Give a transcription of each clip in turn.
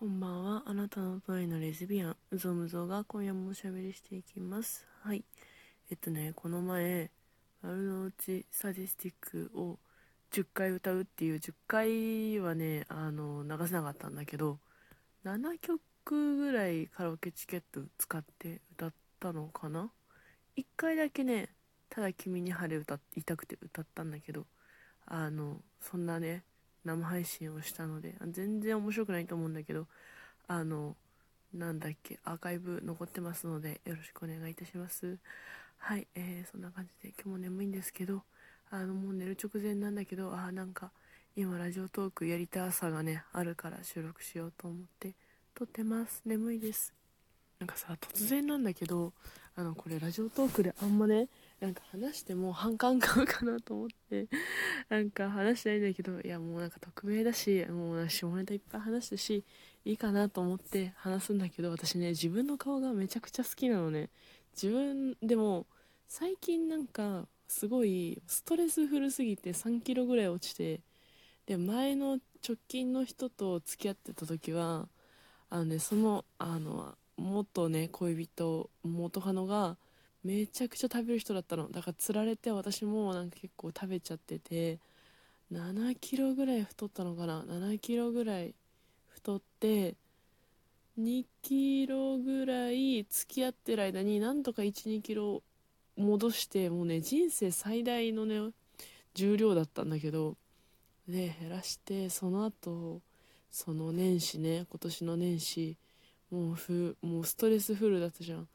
こんばんは。あなたの隣のレズビアン、うぞむぞが今夜もおしゃべりしていきます。はい。えっとね、この前、丸の内サディスティックを10回歌うっていう10回はね、あの、流せなかったんだけど、7曲ぐらいカラオケチケット使って歌ったのかな ?1 回だけね、ただ君に晴れ歌いたくて歌ったんだけど、あの、そんなね、生配信をしたので全然面白くないと思うんだけどあのなんだっけアーカイブ残ってますのでよろしくお願いいたします。はいえー、そんな感じで今日も眠いんですけどあのもう寝る直前なんだけどあなんか今ラジオトークやりたさがねあるから収録しようと思って撮ってます。眠いです。なんかさ突然なんだけどあのこれラジオトークであんまねなんか話しても反感買うかなと思ってなんか話したいんだけどいやもうなんか匿名だしもう下ネタいっぱい話したしいいかなと思って話すんだけど私ね自分の顔がめちゃくちゃ好きなのね。自分でも最近なんかすごいストレスフルすぎて3キロぐらい落ちてで前の直近の人と付き合ってた時はあのねそのあの元ね恋人元カノがめちゃくちゃ食べる人だったの。だからつられて私もなんか結構食べちゃってて7キロぐらい太ったのかな。7キロぐらい太って2キロぐらい付き合ってる間になんとか12キロ戻してもうね人生最大のね重量だったんだけどで減らしてその後その年始ね今年の年始もうふもうストレスフルだったじゃん。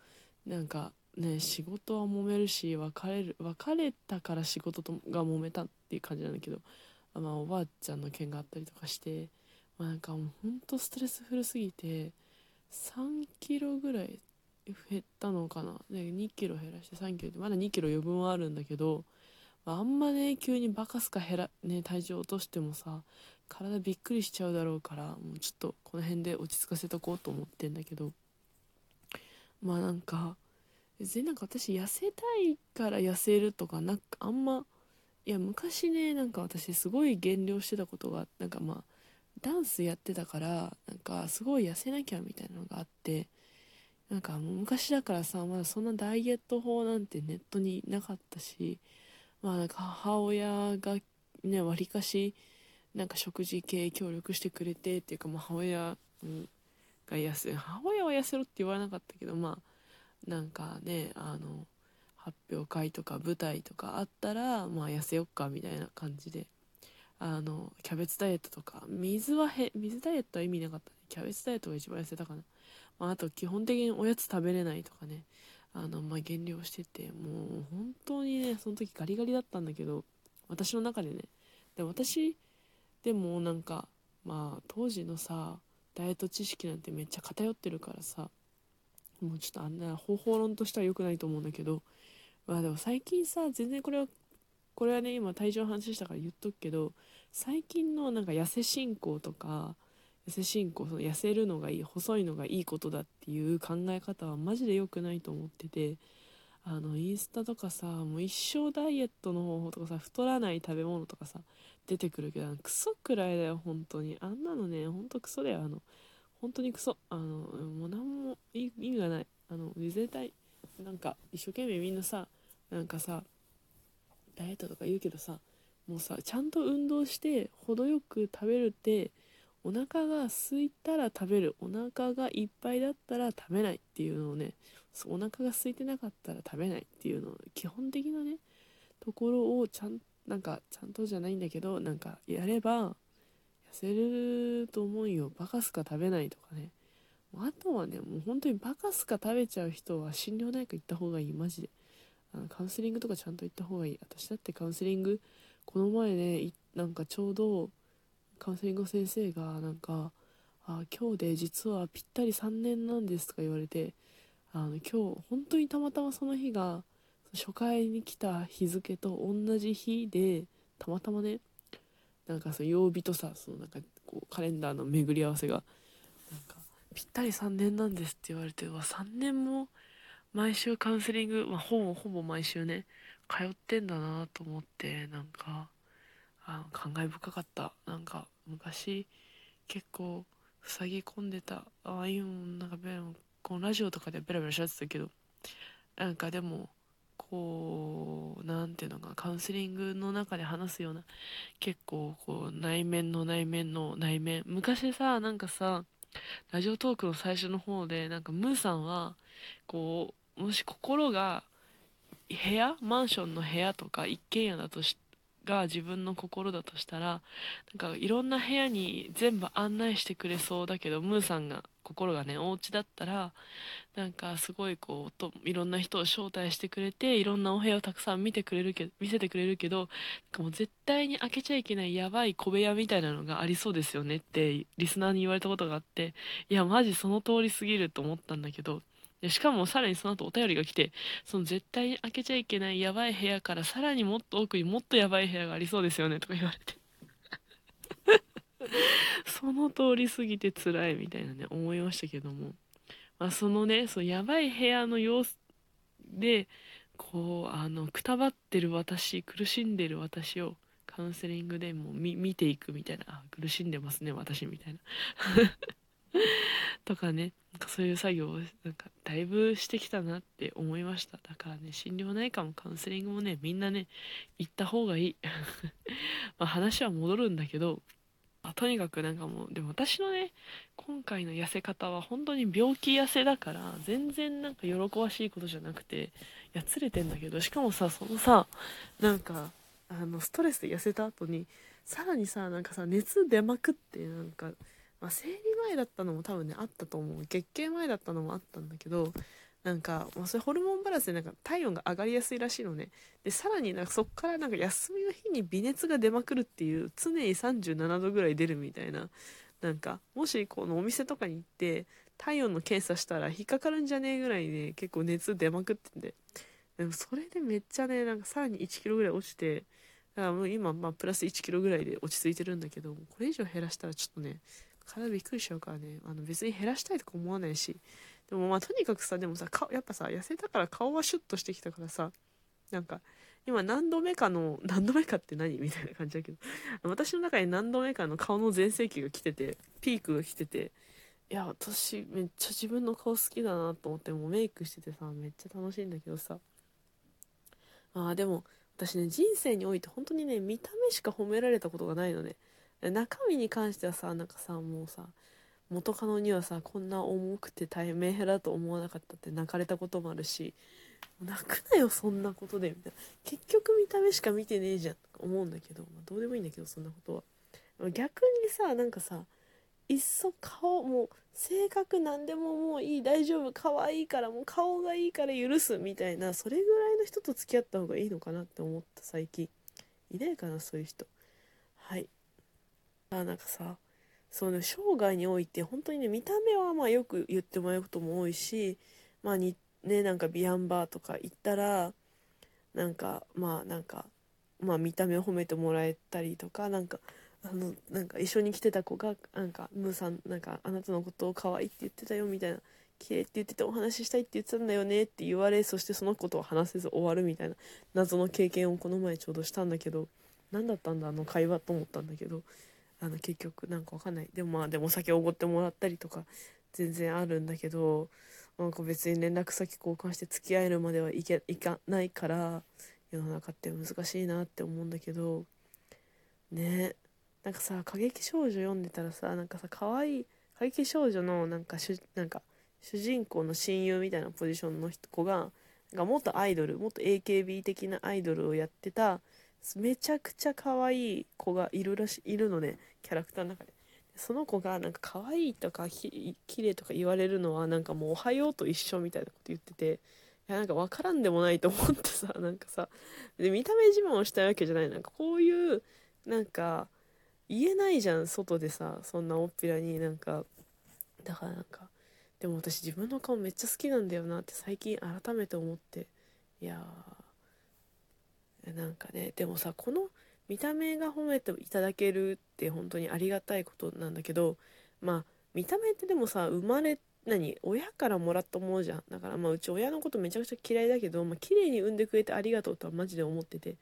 なんかね仕事は揉めるし別れる別れたから仕事とが揉めたっていう感じなんだけどあまあおばあちゃんの件があったりとかしてまあなんかもうほんとストレスフルすぎて3キロぐらい減ったのかな。で2キロ減らして3キロってまだ2キロ余分はあるんだけど、まあ、あんまね急にバカすか減ら、ね、体重落としてもさ体びっくりしちゃうだろうからもうちょっとこの辺で落ち着かせとこうと思ってんだけどまあなんか別になんか私痩せたいから痩せるとかなんかあんまいや昔ねなんか私すごい減量してたことがなんかまあダンスやってたからなんかすごい痩せなきゃみたいなのがあってなんか昔だからさまだそんなダイエット法なんてネットになかったしまあなんか母親がねわりかしなんか食事系協力してくれてっていうか母親が痩せ母親は痩せろって言わなかったけどまあなんかねあの発表会とか舞台とかあったらまあ痩せよっかみたいな感じで。あのキャベツダイエットとか。水はへ水ダイエットは意味なかったね。キャベツダイエットが一番痩せたかな、まあ、あと基本的におやつ食べれないとかね。あの、まあ、減量してて。もう本当にねその時ガリガリだったんだけど私の中でね。で私でもなんかまあ当時のさダイエット知識なんてめっちゃ偏ってるからさもうちょっとあんな方法論としては良くないと思うんだけど。まあでも最近さ全然これはこれはね今体重の話したから言っとくけど最近のなんか痩せ進行とか痩せ進行その痩せるのがいい細いのがいいことだっていう考え方はマジで良くないと思っててあのインスタとかさもう一生ダイエットの方法とかさ太らない食べ物とかさ出てくるけどクソくらいだよ本当に。あんなのねほんとクソだよあの本当にクソ。あのもう何も意味がない。あの絶対なんか一生懸命みんなさなんかさダイエットとか言うけどさもうさちゃんと運動して程よく食べるってお腹が空いたら食べる。お腹がいっぱいだったら食べない。っていうのをねお腹が空いてなかったら食べない。っていうのを基本的なねところをちゃんなんかちゃんとじゃないんだけどなんかやればせると思うよ。バカすか食べないとかね。あとはねもう本当にバカすか食べちゃう人は心療内科行った方がいい。マジで。あのカウンセリングとかちゃんと行った方がいい。私だってカウンセリングこの前ねなんかちょうどカウンセリング先生がなんか「あ今日で実はぴったり3年なんです」とか言われてあの今日本当にたまたまその日が初回に来た日付と同じ日でたまたまねなんかその曜日とさそのなんかこうカレンダーの巡り合わせがなんかぴったり3年なんですって言われてわ3年も毎週カウンセリング、まあ、ほぼほぼ毎週ね通ってんだなと思ってなんかあ感慨深かった。なんか昔結構塞ぎ込んでたああいうなんかベラこのラジオとかでベラベラしゃってたけどなんかでもこう何ていうのかカウンセリングの中で話すような結構こう内面の内面の内面。昔さなんかさラジオトークの最初の方でなんかムーさんはこうもし心が部屋？マンションの部屋とか一軒家だとしが自分の心だとしたらなんかいろんな部屋に全部案内してくれそうだけどムーさんが心がねお家だったらなんかすごいこうといろんな人を招待してくれていろんなお部屋をたくさん見てくれるけ見せてくれるけどなんかもう絶対に開けちゃいけないやばい小部屋みたいなのがありそうですよねってリスナーに言われたことがあっていやマジその通りすぎると思ったんだけどでしかもさらにその後お便りが来てその絶対に開けちゃいけないやばい部屋からさらにもっと奥にもっとやばい部屋がありそうですよねとか言われて。その通り過ぎて辛いみたいなね思いましたけども、まあ、そのねそのやばい部屋の様子でこうあのくたばってる私苦しんでる私をカウンセリングでも見ていくみたいな。あ苦しんでますね私みたいな。とかねなんかそういう作業をなんかだいぶしてきたなって思いました。だからね心療内科もカウンセリングもねみんなね行った方がいい。ま話は戻るんだけどあとにかくなんかもうでも私のね今回の痩せ方は本当に病気痩せだから全然なんか喜ばしいことじゃなくてやつれてんだけどしかもさそのさなんかあのストレスで痩せた後にさらにさなんかさ熱出まくってなんか、まあ、生理前だったのも多分ねあったと思う。月経前だったのもあったんだけどなんか、まあ、それホルモンバランスでなんか体温が上がりやすいらしいのね。でさらになんかそっからなんか休みの日に微熱が出まくるっていう常に37度ぐらい出るみたいな。なんかもしこのお店とかに行って体温の検査したら引っかかるんじゃねえぐらいね結構熱出まくっててでもそれでめっちゃねなんかさらに1キロぐらい落ちてだからもう今まあプラス1キロぐらいで落ち着いてるんだけどこれ以上減らしたらちょっとね体びっくりしちゃうからね。あの別に減らしたいとか思わないし。でもまあとにかくさでもさやっぱさ痩せたから顔はシュッとしてきたからさなんか今何度目かの 何度目かって何？みたいな感じだけど。私の中に何度目かの顔の全盛期が来ててピークが来てていや私めっちゃ自分の顔好きだなと思ってもうメイクしててさめっちゃ楽しいんだけどさ。ああでも私ね人生において本当にね見た目しか褒められたことがないのね。中身に関してはさなんかさもうさ元カノにはさこんな重くて大変メンヘラと思わなかったって泣かれたこともあるし泣くなよそんなことでみたいな。結局見た目しか見てねえじゃんとか思うんだけど、まあ、どうでもいいんだけどそんなことは。逆にさなんかさいっそ顔もう性格なんでももういい大丈夫可愛いからもう顔がいいから許すみたいなそれぐらいの人と付き合った方がいいのかなって思った最近。いないかなそういう人。あなんかさその生涯において本当にね見た目はまあよく言ってもらうことも多いしまあにねなんかビアンバーとか行ったらなんかまあなんかまあ見た目を褒めてもらえたりとかなんかあのなんか一緒に来てた子がなんかムーさんなんかあなたのことを可愛いって言ってたよみたいな綺麗って言っててお話ししたいって言ってたんだよねって言われそしてそのことを話せず終わるみたいな謎の経験をこの前ちょうどしたんだけど何だったんだあの会話と思ったんだけどあの結局なんかわかんない。でもまあでもお酒おごってもらったりとか全然あるんだけどなんか別に連絡先交換して付き合えるまではいけいかないから世の中って難しいなって思うんだけどね。なんかさ過激少女読んでたらさなんかさ可愛い過激少女のなんか主なんか主人公の親友みたいなポジションの子がなんか元アイドル元 AKB 的なアイドルをやってためちゃくちゃ可愛い子がいるらしいるのねキャラクターの中で。その子がなんか可愛いとかき綺麗とか言われるのはなんかもうおはようと一緒みたいなこと言ってていやなんか分からんでもないと思ってさ なんかさで見た目自慢をしたいわけじゃないなんかこういうなんか言えないじゃん外でさそんなおっぴらになんか。だからなんかでも私自分の顔めっちゃ好きなんだよなって最近改めて思っていやー。なんかねでもさこの見た目が褒めていただけるって本当にありがたいことなんだけどまあ見た目ってでもさ生まれ何親からもらったものじゃん。だからまあうち親のことめちゃくちゃ嫌いだけど、まあ綺麗に産んでくれてありがとうとはマジで思ってて。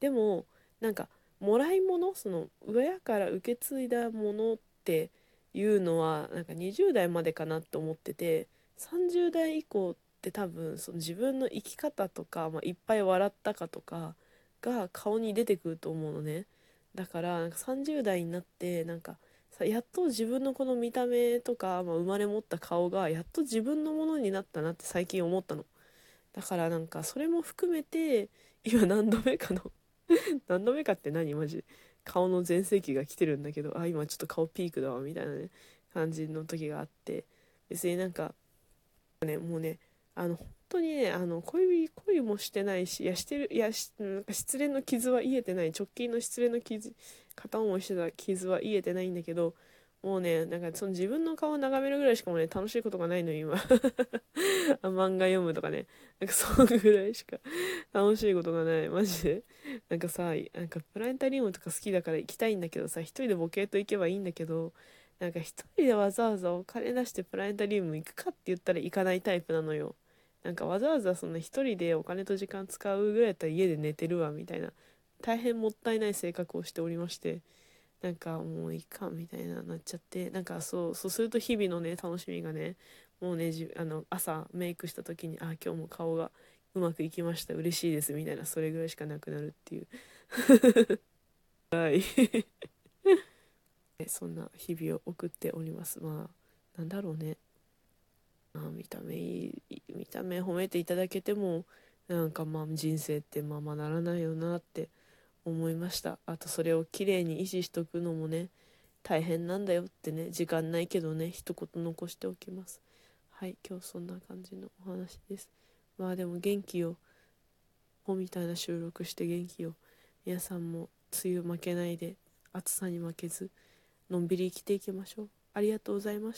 でもなんかもらい物その親から受け継いだものって言うのはなんか20代までかなって思ってて30代以降って多分その自分の生き方とか、まあ、いっぱい笑ったかとかが顔に出てくると思うのね。だからなんか30代になってなんかさやっと自分のこの見た目とか、まあ、生まれ持った顔がやっと自分のものになったなって最近思ったの。だからなんかそれも含めて今何度目かの 何度目かって何？マジ。顔の全盛期が来てるんだけどあ今ちょっと顔ピークだわみたいなね感じの時があって。別になんかねもうねあの当にねあの恋恋もしてないしいやしてるいやなんか失恋の傷は癒えてない直近の失恋の傷片思いしてた傷は癒えてないんだけどもうねなんかその自分の顔を眺めるぐらいしかもね楽しいことがないの今。漫画読むとかね。なんかそのぐらいしか 楽しいことがないマジで。なんかさなんかプラネタリウムとか好きだから行きたいんだけどさ一人でボケと行けばいいんだけどなんか一人でわざわざお金出してプラネタリウム行くかって言ったら行かないタイプなのよ。なんかわざわざそんな一人でお金と時間使うぐらいだったら家で寝てるわみたいな大変もったいない性格をしておりましてなんかもういいかみたいななっちゃってなんかそうそうすると日々のね楽しみがねもうねじあの朝メイクした時にあ今日も顔がうまくいきました嬉しいですみたいなそれぐらいしかなくなるっていう。はい。そんな日々を送っております。まあなんだろうね。まあ見た目いい見た目褒めていただけてもなんかまあ人生ってままならないよなって思いました。あとそれをきれいに維持しとくのもね大変なんだよってね時間ないけどね一言残しておきます。はい今日そんな感じのお話です。まあでも元気をほみたいな収録して元気を皆さんも梅雨負けないで暑さに負けずのんびり生きていきましょう。ありがとうございました。